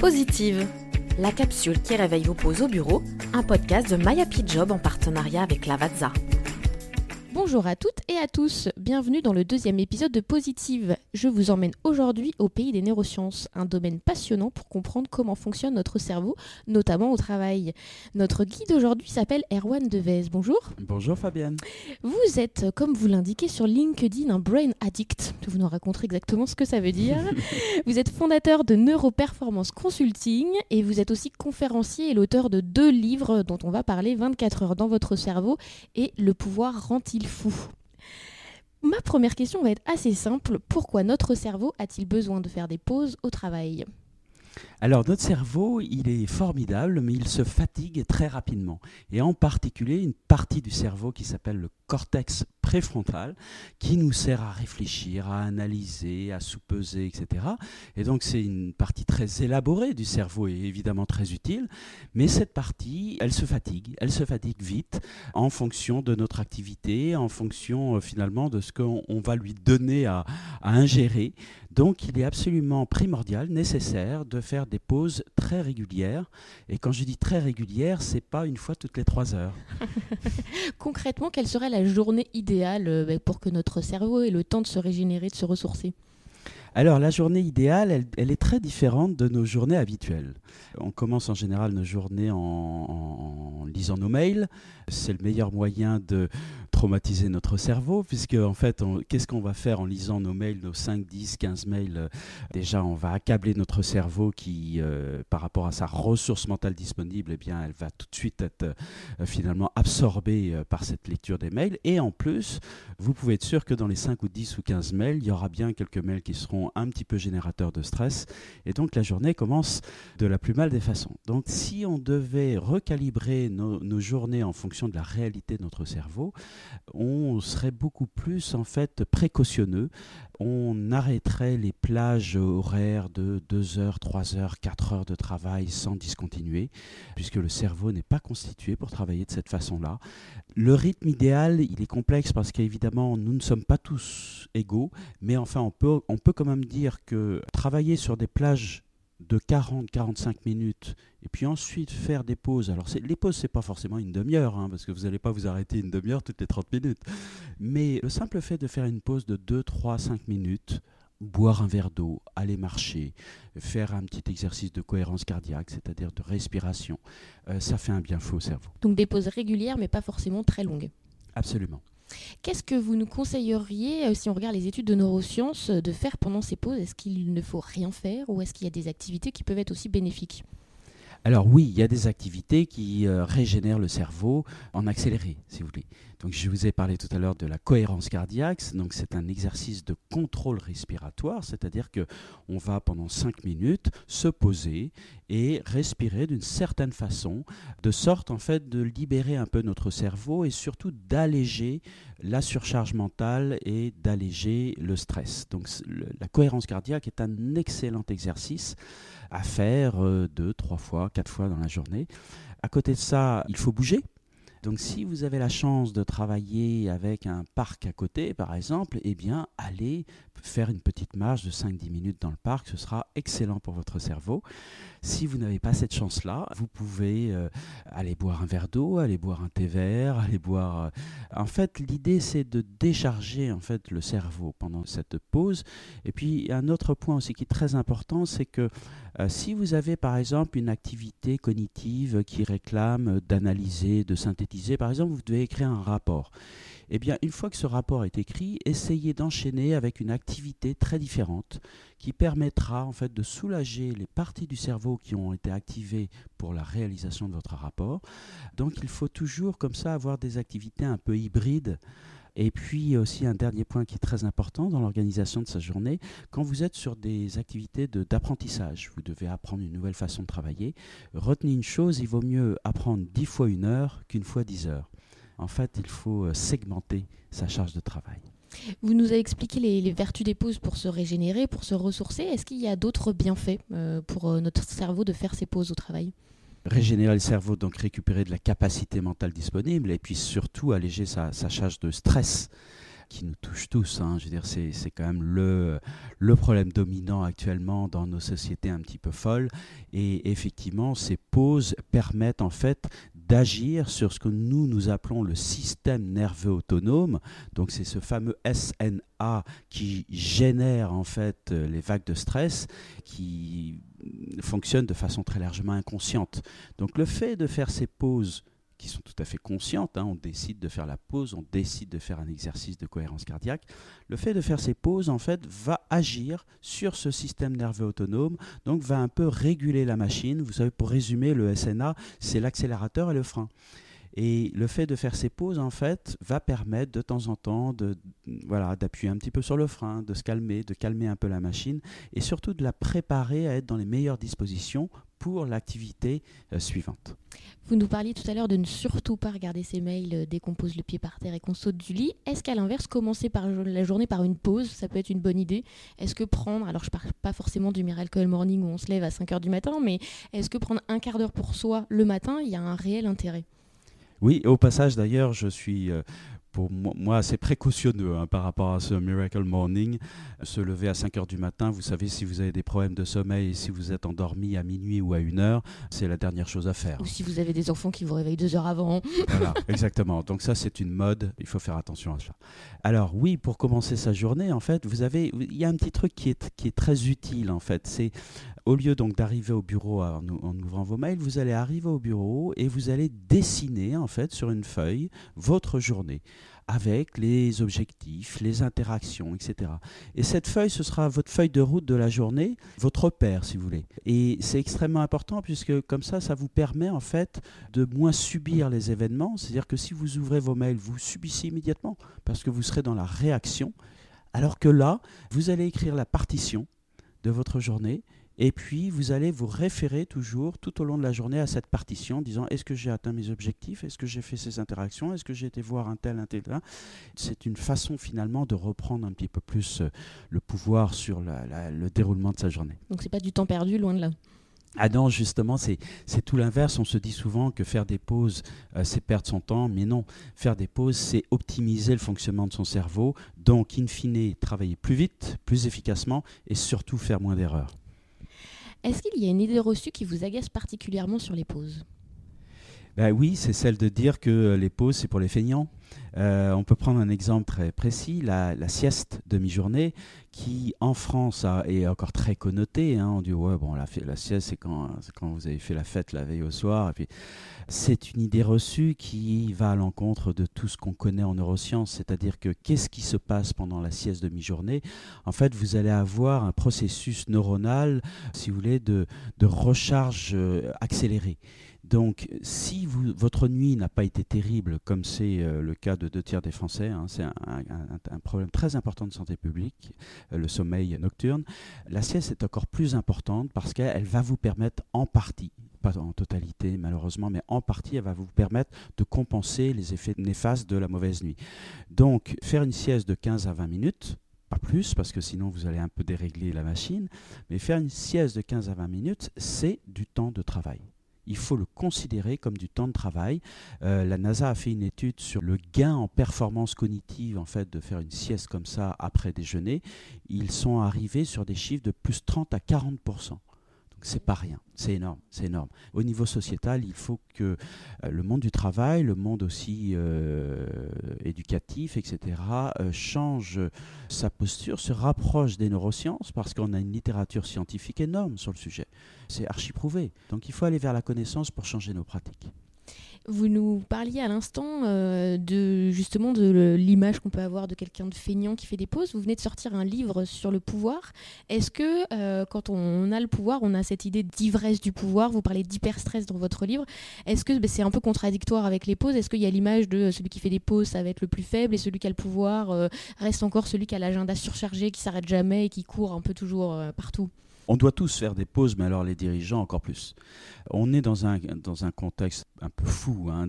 Positive, la capsule qui réveille vos pauses au bureau, un podcast de My Happy Job en partenariat avec Lavazza. Bonjour à toutes et à tous, bienvenue dans le deuxième épisode de Positive. Je vous emmène aujourd'hui au pays des neurosciences, un domaine passionnant pour comprendre comment fonctionne notre cerveau, notamment au travail. Notre guide aujourd'hui s'appelle Erwan Devez. Bonjour. Bonjour Fabienne. Vous êtes, comme vous l'indiquez sur LinkedIn, un brain addict. Vous nous raconterez exactement ce que ça veut dire. vous êtes fondateur de Neuroperformance Consulting et vous êtes aussi conférencier et l'auteur de deux livres dont on va parler 24 heures dans votre cerveau et Le pouvoir rend-il Ma première question va être assez simple. Pourquoi notre cerveau a-t-il besoin de faire des pauses au travail? Alors notre cerveau, il est formidable, mais il se fatigue très rapidement. Et en particulier, une partie du cerveau qui s'appelle le cortex préfrontal, qui nous sert à réfléchir, à analyser, à sous-peser, etc. Et donc c'est une partie très élaborée du cerveau et évidemment très utile. Mais cette partie, elle se fatigue. Elle se fatigue vite en fonction de notre activité, en fonction euh, finalement de ce qu'on va lui donner à, à ingérer. Donc il est absolument primordial, nécessaire de faire des pauses très régulières. Et quand je dis très régulières, c'est pas une fois toutes les trois heures. Concrètement, quelle serait la journée idéale euh, ben, pour que notre cerveau ait le temps de se régénérer, de se ressourcer alors la journée idéale, elle, est très différente de nos journées habituelles. On commence en général nos journées en lisant nos mails. C'est le meilleur moyen de, traumatiser notre cerveau, puisque en fait, qu'est-ce qu'on va faire en lisant nos mails, nos 5, 10, 15 mails Déjà, on va accabler notre cerveau qui, euh, par rapport à sa ressource mentale disponible, eh elle va tout de suite être euh, finalement absorbée euh, par cette lecture des mails. Et en plus, vous pouvez être sûr que dans les 5 ou 10 ou 15 mails, il y aura bien quelques mails qui seront un petit peu générateurs de stress. Et donc, la journée commence de la plus mal des façons. Donc, si on devait recalibrer nos, nos journées en fonction de la réalité de notre cerveau, on serait beaucoup plus en fait précautionneux. On arrêterait les plages horaires de 2 heures, 3 heures, 4 heures de travail sans discontinuer, puisque le cerveau n'est pas constitué pour travailler de cette façon-là. Le rythme idéal, il est complexe parce qu'évidemment, nous ne sommes pas tous égaux, mais enfin, on peut, on peut quand même dire que travailler sur des plages de 40-45 minutes et puis ensuite faire des pauses. Alors les pauses, c'est pas forcément une demi-heure, hein, parce que vous n'allez pas vous arrêter une demi-heure toutes les 30 minutes. Mais le simple fait de faire une pause de 2, 3, 5 minutes, boire un verre d'eau, aller marcher, faire un petit exercice de cohérence cardiaque, c'est-à-dire de respiration, euh, ça fait un bien fou au cerveau. Donc des pauses régulières, mais pas forcément très longues. Absolument. Qu'est-ce que vous nous conseilleriez, euh, si on regarde les études de neurosciences, euh, de faire pendant ces pauses? Est-ce qu'il ne faut rien faire ou est-ce qu'il y a des activités qui peuvent être aussi bénéfiques? Alors oui, il y a des activités qui euh, régénèrent le cerveau en accéléré, si vous voulez. Donc je vous ai parlé tout à l'heure de la cohérence cardiaque. Donc c'est un exercice de contrôle respiratoire, c'est-à-dire que on va pendant 5 minutes se poser et respirer d'une certaine façon, de sorte en fait de libérer un peu notre cerveau et surtout d'alléger la surcharge mentale et d'alléger le stress. Donc la cohérence cardiaque est un excellent exercice à faire euh, deux, trois fois, quatre fois dans la journée. À côté de ça, il faut bouger. Donc si vous avez la chance de travailler avec un parc à côté, par exemple, eh bien, allez faire une petite marche de 5-10 minutes dans le parc, ce sera excellent pour votre cerveau. Si vous n'avez pas cette chance-là, vous pouvez euh, aller boire un verre d'eau, aller boire un thé vert, aller boire... Euh, en fait, l'idée, c'est de décharger en fait, le cerveau pendant cette pause. Et puis, un autre point aussi qui est très important, c'est que euh, si vous avez, par exemple, une activité cognitive qui réclame d'analyser, de synthétiser, par exemple, vous devez écrire un rapport eh bien, une fois que ce rapport est écrit, essayez d'enchaîner avec une activité très différente qui permettra en fait de soulager les parties du cerveau qui ont été activées pour la réalisation de votre rapport. Donc, il faut toujours comme ça avoir des activités un peu hybrides. Et puis aussi un dernier point qui est très important dans l'organisation de sa journée, quand vous êtes sur des activités d'apprentissage, vous devez apprendre une nouvelle façon de travailler, retenez une chose, il vaut mieux apprendre dix fois une heure qu'une fois dix heures en fait, il faut euh, segmenter sa charge de travail. Vous nous avez expliqué les, vertus des pauses pour se régénérer, pour se ressourcer. Est-ce qu'il y a d'autres bienfaits euh, pour euh, notre cerveau de faire ces pauses au travail? Régénérer le cerveau, donc récupérer de la capacité mentale disponible et puis surtout alléger sa charge de stress. qui nous touche tous. Hein. C'est, quand même le, le problème dominant actuellement dans nos sociétés un petit peu folles. Et effectivement, ces pauses permettent en fait d'agir sur ce que nous, nous appelons le système nerveux autonome. Donc c'est ce fameux SNA qui génère en fait les vagues de stress qui fonctionnent de façon très largement inconsciente. Donc le fait de faire ces pauses qui sont tout à fait conscientes. Hein. On décide de faire la pause, on décide de faire un exercice de cohérence cardiaque. Le fait de faire ces pauses, en fait, va agir sur ce système nerveux autonome, donc va un peu réguler la machine. Vous savez, pour résumer, le SNA, c'est l'accélérateur et le frein. Et le fait de faire ces pauses, en fait, va permettre de temps en temps de, voilà, d'appuyer un petit peu sur le frein, de se calmer, de calmer un peu la machine et surtout de la préparer à être dans les meilleures dispositions pour l'activité euh, suivante. Vous nous parliez tout à l'heure de ne surtout pas regarder ses mails euh, dès qu'on pose le pied par terre et qu'on saute du lit. Est-ce qu'à l'inverse, commencer par la journée par une pause, ça peut être une bonne idée? Est-ce que prendre, alors je ne parle pas forcément du Miracle Morning où on se lève à 5 heures du matin, mais est-ce que prendre un quart d'heure pour soi le matin, il y a un réel intérêt? Oui, au passage d'ailleurs, je suis euh, pour moi assez précautionneux hein, par rapport à ce Miracle Morning. Se lever à 5 heures du matin, vous savez, si vous avez des problèmes de sommeil, si vous êtes endormi à minuit ou à 1 heure, c'est la dernière chose à faire. Ou si vous avez des enfants qui vous réveillent deux heures avant. Voilà, exactement. Donc ça, c'est une mode, il faut faire attention à ça. Alors oui, pour commencer sa journée, en fait, vous avez, il y a un petit truc qui est, qui est très utile, en fait. C'est au lieu donc d'arriver au bureau en, ouvrant vos mails, vous allez arriver au bureau et vous allez dessiner, en fait, sur une feuille, votre journée avec les objectifs, les interactions, etc. Et cette feuille, ce sera votre feuille de route de la journée, votre repère, si vous voulez. Et c'est extrêmement important puisque comme ça, ça vous permet en fait de moins subir les événements. C'est-à-dire que si vous ouvrez vos mails, vous subissez immédiatement parce que vous serez dans la réaction. Alors que là, vous allez écrire la partition de votre journée et puis, vous allez vous référer toujours tout au long de la journée à cette partition, disant est-ce que j'ai atteint mes objectifs? Est-ce que j'ai fait ces interactions? Est-ce que j'ai été voir un tel, un tel C'est une façon finalement de reprendre un petit peu plus euh, le pouvoir sur le déroulement de sa journée. Donc, c'est pas du temps perdu, loin de là. Ah non, justement, c'est tout l'inverse. On se dit souvent que faire des pauses, euh, c'est perdre son temps, mais non. Faire des pauses, c'est optimiser le fonctionnement de son cerveau, donc, in fine, travailler plus vite, plus efficacement et surtout faire moins d'erreurs. Est-ce qu'il y a une idée reçue qui vous agace particulièrement sur les pauses? Ben oui, c'est celle de dire que les pauses, c'est pour les feignants. Euh, on peut prendre un exemple très précis, la, sieste demi-journée, qui en France est encore très connotée. Hein. On dit, ouais, bon, la, sieste, c'est quand, vous avez fait la fête la veille au soir. C'est une idée reçue qui va à l'encontre de tout ce qu'on connaît en neurosciences, c'est-à-dire que qu'est-ce qui se passe pendant la sieste demi-journée? En fait, vous allez avoir un processus neuronal, si vous voulez, de, de recharge euh, accélérée. Donc, si votre nuit n'a pas été terrible, comme c'est euh, le cas de deux tiers des Français, hein, c'est un, problème très important de santé publique, euh, le sommeil nocturne, la sieste est encore plus importante parce qu'elle va vous permettre en partie, pas en totalité malheureusement, mais en partie, elle va vous permettre de compenser les effets néfastes de la mauvaise nuit. Donc, faire une sieste de 15 à 20 minutes, pas plus, parce que sinon vous allez un peu dérégler la machine, mais faire une sieste de 15 à 20 minutes, c'est du temps de travail il faut le considérer comme du temps de travail. Euh, la NASA a fait une étude sur le gain en performance cognitive en fait de faire une sieste comme ça après déjeuner. Ils sont arrivés sur des chiffres de plus 30 à 40 c'est pas rien, c'est énorme, c'est énorme. Au niveau sociétal, il faut que euh, le monde du travail, le monde aussi euh, éducatif, etc., euh, change sa posture, se rapproche des neurosciences parce qu'on a une littérature scientifique énorme sur le sujet. C'est archi prouvé. Donc il faut aller vers la connaissance pour changer nos pratiques. Vous nous parliez à l'instant euh, de justement de l'image qu'on peut avoir de quelqu'un de feignant qui fait des pauses. Vous venez de sortir un livre sur le pouvoir. Est-ce que euh, quand on a le pouvoir, on a cette idée d'ivresse du pouvoir? Vous parlez d'hyperstress dans votre livre. Est-ce que ben, c'est un peu contradictoire avec les pauses? Est-ce qu'il y a l'image de celui qui fait des pauses, ça va être le plus faible, et celui qui a le pouvoir euh, reste encore celui qui a l'agenda surchargé, qui s'arrête jamais et qui court un peu toujours partout? On doit tous faire des pauses, mais alors les dirigeants encore plus. On est dans un, contexte un peu fou, hein,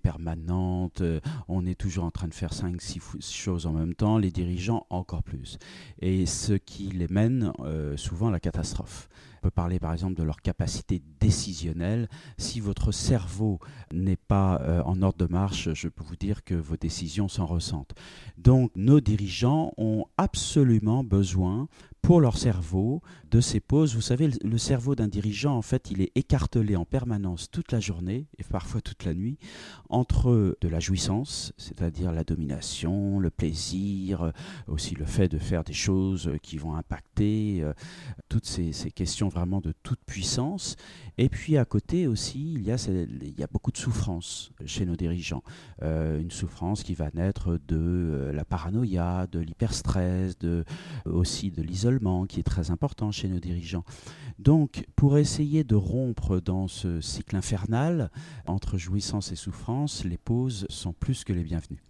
permanente, euh, on est toujours en train de faire 5-6 choses en même temps, les dirigeants encore plus. Et ce qui les mène euh, souvent à la catastrophe. On peut parler par exemple de leur capacité décisionnelle. Si votre cerveau n'est pas euh, en ordre de marche, je peux vous dire que vos décisions s'en ressentent. Donc nos dirigeants ont absolument besoin pour leur cerveau de ces pauses. Vous savez, le cerveau d'un dirigeant, en fait, il est écartelé en permanence toute la journée et parfois toute la nuit entre de la jouissance, c'est-à-dire la domination, le plaisir, euh, aussi le fait de faire des choses qui vont impacter, euh, toutes ces, questions vraiment de toute puissance. Et puis à côté aussi, il y a, il y a beaucoup de souffrance chez nos dirigeants. Euh, une souffrance qui va naître de la paranoïa, de l'hyperstress, de, aussi de l'isolement qui est très important chez nos dirigeants. Donc, pour essayer de rompre dans ce cycle infernal entre jouissance et souffrance, les pauses sont plus que les bienvenues.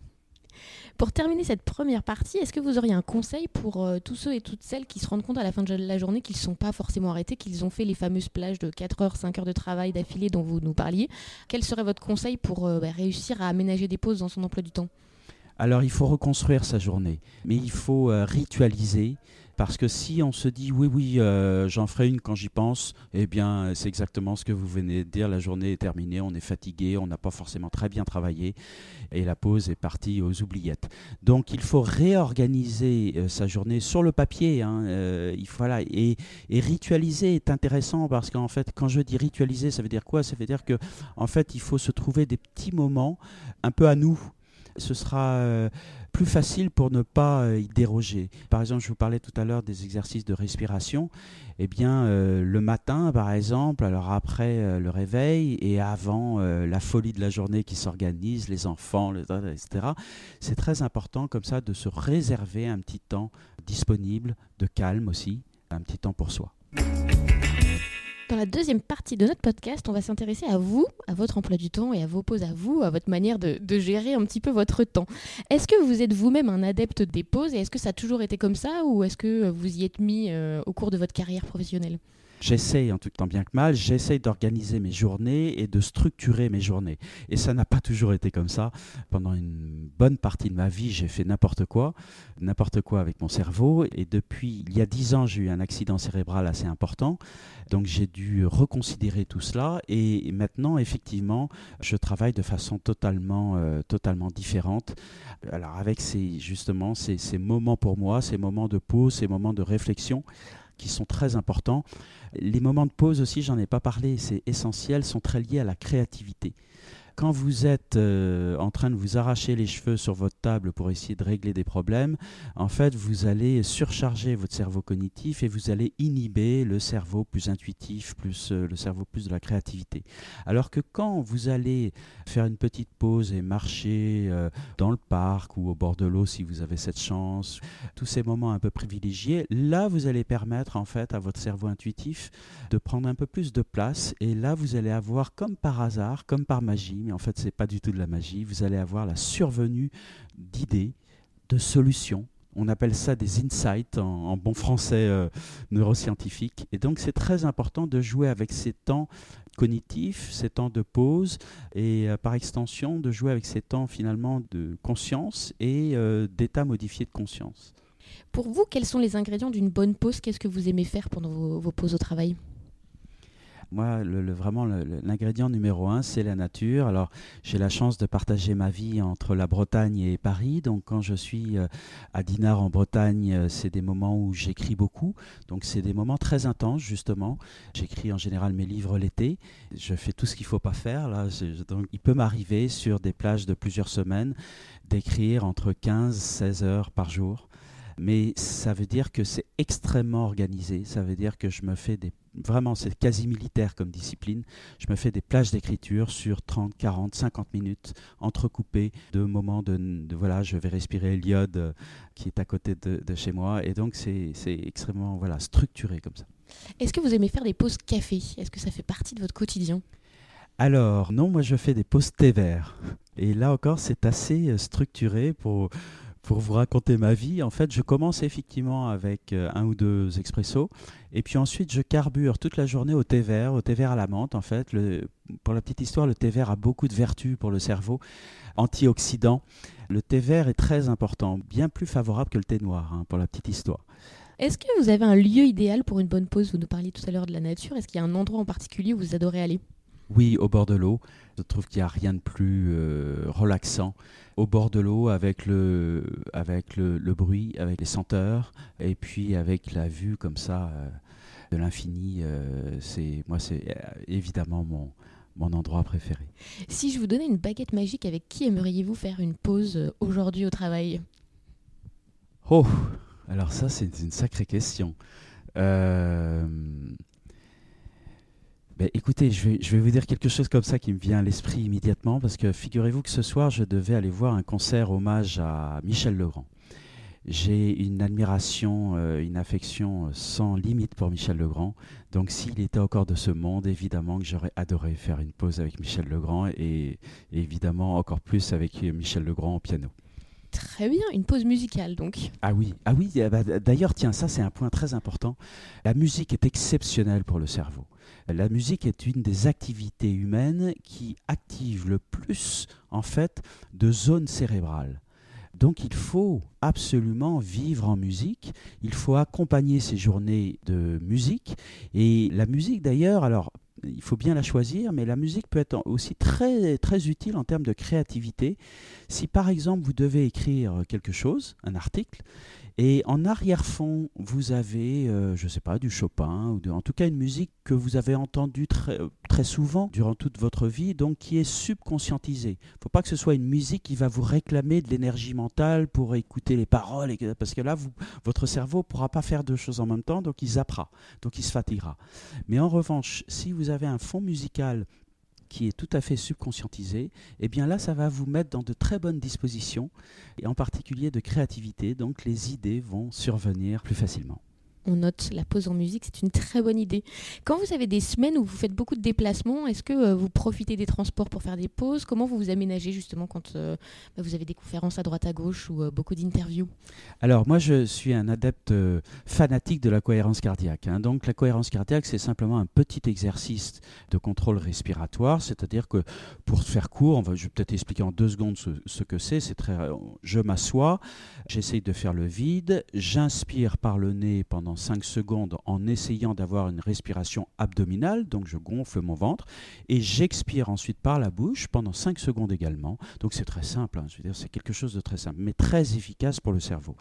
Pour terminer cette première partie, est-ce que vous auriez un conseil pour euh, tous ceux et toutes celles qui se rendent compte à la fin de la journée qu'ils ne sont pas forcément arrêtés, qu'ils ont fait les fameuses plages de 4 heures, 5 heures de travail d'affilée dont vous nous parliez? Quel serait votre conseil pour euh, bah, réussir à aménager des pauses dans son emploi du temps? Alors il faut reconstruire sa journée, mais il faut euh, ritualiser parce que si on se dit oui, oui, euh, j'en ferai une quand j'y pense, eh bien, c'est exactement ce que vous venez de dire. La journée est terminée, on est fatigué, on n'a pas forcément très bien travaillé et la pause est partie aux oubliettes. Donc, il faut réorganiser euh, sa journée sur le papier. Hein, euh, il faut, et, et, ritualiser est intéressant parce qu'en fait, quand je dis ritualiser, ça veut dire quoi? Ça veut dire que, en fait, il faut se trouver des petits moments un peu à nous ce sera plus facile pour ne pas euh, y déroger. Par exemple, je vous parlais tout à l'heure des exercices de respiration. Eh bien, euh, le matin, par exemple, alors après le réveil et avant la folie de la journée qui s'organise, les enfants, etc., c'est très important comme ça de se réserver un petit temps disponible, de calme aussi, un petit temps pour soi. Dans la deuxième partie de notre podcast, on va s'intéresser à vous, à votre emploi du temps et à vos pauses à vous, à votre manière de, gérer un petit peu votre temps. Est-ce que vous êtes vous-même un adepte des pauses et est-ce que ça a toujours été comme ça ou est-ce que vous y êtes mis euh, au cours de votre carrière professionnelle? J'essaye, en tout temps bien que mal, j'essaye d'organiser mes journées et de structurer mes journées. Et ça n'a pas toujours été comme ça. Pendant une bonne partie de ma vie, j'ai fait n'importe quoi, n'importe quoi avec mon cerveau. Et depuis il y a dix ans, j'ai eu un accident cérébral assez important. Donc j'ai dû reconsidérer tout cela. Et maintenant, effectivement, je travaille de façon totalement, euh, totalement différente. Alors avec ces, justement ces, ces moments pour moi, ces moments de pause, ces moments de réflexion qui sont très importants. Les moments de pause aussi, j'en ai pas parlé, c'est essentiel, sont très liés à la créativité quand vous êtes euh, en train de vous arracher les cheveux sur votre table pour essayer de régler des problèmes, en fait, vous allez surcharger votre cerveau cognitif et vous allez inhiber le cerveau plus intuitif, plus euh, le cerveau plus de la créativité. Alors que quand vous allez faire une petite pause et marcher euh, dans le parc ou au bord de l'eau si vous avez cette chance, tous ces moments un peu privilégiés, là vous allez permettre en fait à votre cerveau intuitif de prendre un peu plus de place et là vous allez avoir comme par hasard, comme par magie, mais en fait, ce n'est pas du tout de la magie. Vous allez avoir la survenue d'idées, de solutions. On appelle ça des insights en, bon français euh, neuroscientifique. Et donc, c'est très important de jouer avec ces temps cognitifs, ces temps de pause, et euh, par extension, de jouer avec ces temps finalement de conscience et euh, d'état modifié de conscience. Pour vous, quels sont les ingrédients d'une bonne pause? Qu'est-ce que vous aimez faire pendant vos pauses au travail? Moi, vraiment, l'ingrédient numéro un, c'est la nature. Alors, j'ai la chance de partager ma vie entre la Bretagne et Paris. Donc, quand je suis euh, à Dinard en Bretagne, euh, c'est des moments où j'écris beaucoup. Donc, c'est des moments très intenses, justement. J'écris en général mes livres l'été. Je fais tout ce qu'il ne faut pas faire. Là. Donc, il peut m'arriver sur des plages de plusieurs semaines d'écrire entre 15 et 16 heures par jour mais ça veut dire que c'est extrêmement organisé. Ça veut dire que je me fais des vraiment, c'est quasi militaire comme discipline. Je me fais des plages d'écriture sur 30, 40, 50 minutes, entrecoupées de moments de, voilà, je vais respirer l'iode euh, qui est à côté de, chez moi. Et donc, c'est extrêmement voilà, structuré comme ça. Est-ce que vous aimez faire des pauses café? Est-ce que ça fait partie de votre quotidien? Alors, non, moi je fais des pauses thé vert. Et là encore, c'est assez euh, structuré pour, pour vous raconter ma vie, en fait, je commence effectivement avec euh, un ou deux expressos, et puis ensuite je carbure toute la journée au thé vert, au thé vert à la menthe. En fait, pour la petite histoire, le thé vert a beaucoup de vertus pour le cerveau, antioxydant. Le thé vert est très important, bien plus favorable que le thé noir, hein, pour la petite histoire. Est-ce que vous avez un lieu idéal pour une bonne pause? Vous nous parliez tout à l'heure de la nature. Est-ce qu'il y a un endroit en particulier où vous adorez aller? Oui, au bord de l'eau. Je trouve qu'il n'y a rien de plus euh, relaxant. Au bord de l'eau, avec, le, avec le, bruit, avec les senteurs, et puis avec la vue comme ça euh, de l'infini. Euh, c'est moi, c'est évidemment mon, mon endroit préféré. Si je vous donnais une baguette magique, avec qui aimeriez-vous faire une pause aujourd'hui au travail? Oh alors ça, c'est une sacrée question. Euh, ben, écoutez, je vais, vous dire quelque chose comme ça qui me vient à l'esprit immédiatement, parce que figurez-vous que ce soir, je devais aller voir un concert hommage à Michel Legrand. J'ai une admiration, euh, une affection sans limite pour Michel Legrand. Donc s'il était encore de ce monde, évidemment que j'aurais adoré faire une pause avec Michel Legrand et évidemment encore plus avec Michel Legrand au piano. Très bien, une pause musicale donc. Ah oui, ah oui. Eh ben, d'ailleurs, tiens, ça c'est un point très important. La musique est exceptionnelle pour le cerveau. La musique est une des activités humaines qui active le plus en fait de zones cérébrales. Donc il faut absolument vivre en musique, il faut accompagner ces journées de musique. Et la musique d'ailleurs, alors il faut bien la choisir, mais la musique peut être aussi très, utile en termes de créativité. Si par exemple vous devez écrire quelque chose, un article, et en arrière-fond, vous avez, euh, je ne sais pas, du Chopin, ou en tout cas une musique que vous avez entendue très, très souvent durant toute votre vie, donc qui est subconscientisée. Il ne faut pas que ce soit une musique qui va vous réclamer de l'énergie mentale pour écouter les paroles, parce que là, votre cerveau ne pourra pas faire deux choses en même temps, donc il zappera, donc il se fatiguera. Mais en revanche, si vous avez un fond musical qui est tout à fait subconscientisé, eh bien là, ça va vous mettre dans de très bonnes dispositions, et en particulier de créativité, donc les idées vont survenir plus facilement on note la pause en musique, c'est une très bonne idée. Quand vous avez des semaines où vous faites beaucoup de déplacements, est-ce que euh, vous profitez des transports pour faire des pauses? Comment vous vous aménagez justement quand euh, bah, vous avez des conférences à droite à gauche ou euh, beaucoup d'interviews? Alors moi je suis un adepte fanatique de la cohérence cardiaque. Hein. Donc la cohérence cardiaque c'est simplement un petit exercice de contrôle respiratoire, c'est-à-dire que pour faire court, on je vais peut-être expliquer en deux secondes ce, que c'est. Je m'assois, j'essaye de faire le vide, j'inspire par le nez pendant 5 secondes en essayant d'avoir une respiration abdominale, donc je gonfle mon ventre, et j'expire ensuite par la bouche pendant 5 secondes également. Donc c'est très simple, hein, c'est quelque chose de très simple, mais très efficace pour le cerveau.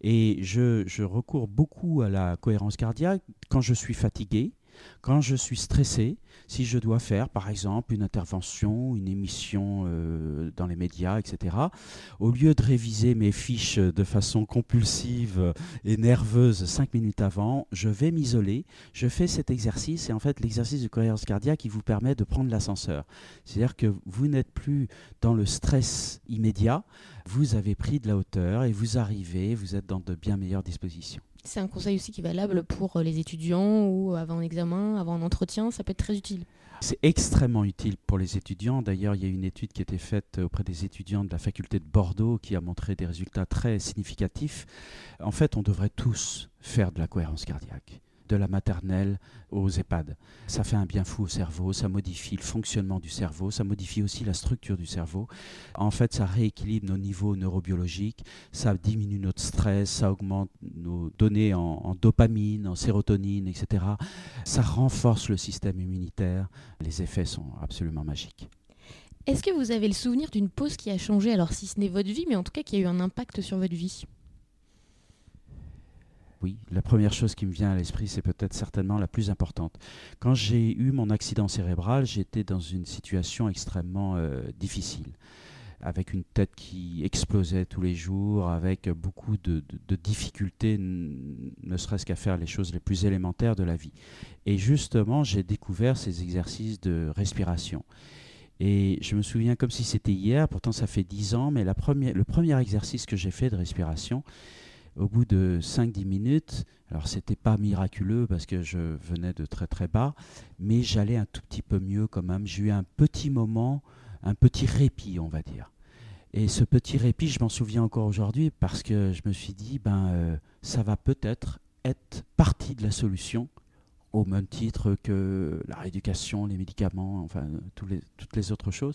Et je recours beaucoup à la cohérence cardiaque quand je suis fatigué, quand je suis stressé, si je dois faire par exemple une intervention, une émission euh, dans les médias, etc., au lieu de réviser mes fiches de façon compulsive et nerveuse cinq minutes avant, je vais m'isoler, je fais cet exercice et en fait l'exercice de cohérence cardiaque qui vous permet de prendre l'ascenseur. C'est-à-dire que vous n'êtes plus dans le stress immédiat, vous avez pris de la hauteur et vous arrivez, vous êtes dans de bien meilleures dispositions. C'est un conseil aussi qui est valable pour euh, les étudiants ou avant un examen, avant un entretien, ça peut être très utile. C'est extrêmement utile pour les étudiants. D'ailleurs, il y a une étude qui a été faite auprès des étudiants de la faculté de Bordeaux qui a montré des résultats très significatifs. En fait, on devrait tous faire de la cohérence cardiaque de la maternelle aux EHPAD. Ça fait un bien fou au cerveau, ça modifie le fonctionnement du cerveau, ça modifie aussi la structure du cerveau. En fait, ça rééquilibre nos niveaux neurobiologiques, ça diminue notre stress, ça augmente nos données en, dopamine, en sérotonine, etc. Ça renforce le système immunitaire. Les effets sont absolument magiques. Est-ce que vous avez le souvenir d'une pause qui a changé, alors si ce n'est votre vie, mais en tout cas qui a eu un impact sur votre vie? Oui, la première chose qui me vient à l'esprit, c'est peut-être certainement la plus importante. Quand j'ai eu mon accident cérébral, j'étais dans une situation extrêmement euh, difficile, avec une tête qui explosait tous les jours, avec beaucoup de, difficultés, ne serait-ce qu'à faire les choses les plus élémentaires de la vie. Et justement, j'ai découvert ces exercices de respiration. Et je me souviens comme si c'était hier, pourtant ça fait dix ans, mais le premier exercice que j'ai fait de respiration, au bout de 5-10 minutes, alors c'était pas miraculeux parce que je venais de très très bas, mais j'allais un tout petit peu mieux quand même. J'ai eu un petit moment, un petit répit, on va dire. Et ce petit répit, je m'en souviens encore aujourd'hui parce que je me suis dit, ben, euh, ça va peut-être être partie de la solution au même titre que la rééducation, les médicaments, enfin toutes les autres choses.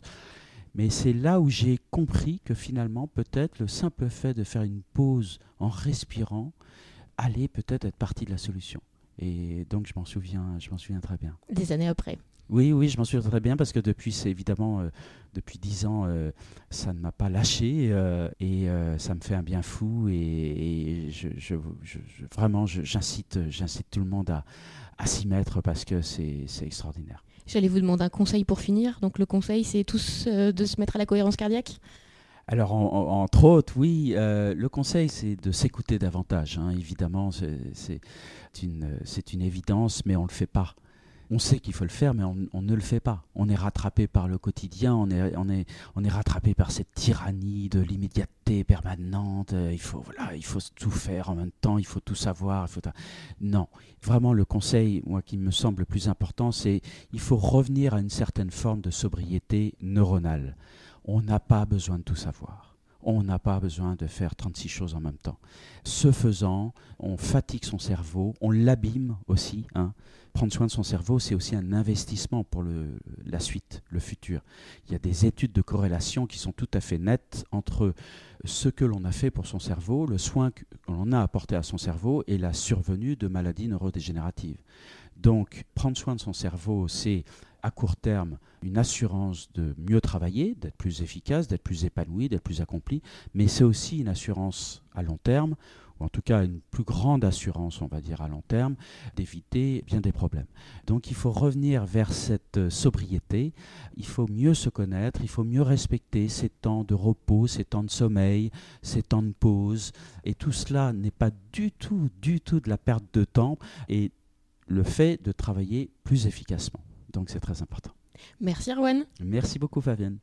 Mais c'est là où j'ai compris que finalement, peut-être le simple fait de faire une pause en respirant allait peut-être être partie de la solution. Et donc je m'en souviens, je m'en souviens très bien. Des années après. Oui, oui, je m'en souviens très bien parce que depuis, c'est évidemment, euh, depuis dix ans, euh, ça ne m'a pas lâché euh, et ça me fait un bien fou. Et, je, vraiment, j'incite, j'incite tout le monde à, à s'y mettre parce que c'est extraordinaire. J'allais vous demander un conseil pour finir. Donc le conseil, c'est tous de se mettre à la cohérence cardiaque? Alors, entre autres, oui, le conseil, c'est de s'écouter davantage. Hein. Évidemment, c'est une, une évidence, mais on ne le fait pas on sait qu'il faut le faire, mais on, ne le fait pas. On est rattrapé par le quotidien, on est, on est, on est rattrapé par cette tyrannie de l'immédiateté permanente. Il faut, voilà, il faut tout faire en même temps, il faut tout savoir. Il faut non, vraiment le conseil, moi, qui me semble le plus important, c'est il faut revenir à une certaine forme de sobriété neuronale. On n'a pas besoin de tout savoir on n'a pas besoin de faire 36 choses en même temps. Ce faisant, on fatigue son cerveau, on l'abîme aussi. Hein prendre soin de son cerveau, c'est aussi un investissement pour la suite, le futur. Il y a des études de corrélation qui sont tout à fait nettes entre ce que l'on a fait pour son cerveau, le soin que l'on a apporté à son cerveau et la survenue de maladies neurodégénératives. Donc, prendre soin de son cerveau, c'est à court terme une assurance de mieux travailler, d'être plus efficace, d'être plus épanoui, d'être plus accompli, mais c'est aussi une assurance à long terme en tout cas une plus grande assurance, on va dire, à long terme, d'éviter bien des problèmes. Donc il faut revenir vers cette euh, sobriété, il faut mieux se connaître, il faut mieux respecter ces temps de repos, ces temps de sommeil, ces temps de pause, et tout cela n'est pas du tout, du tout de la perte de temps, et le fait de travailler plus efficacement. Donc c'est très important. Merci Erwan. Merci beaucoup Fabienne.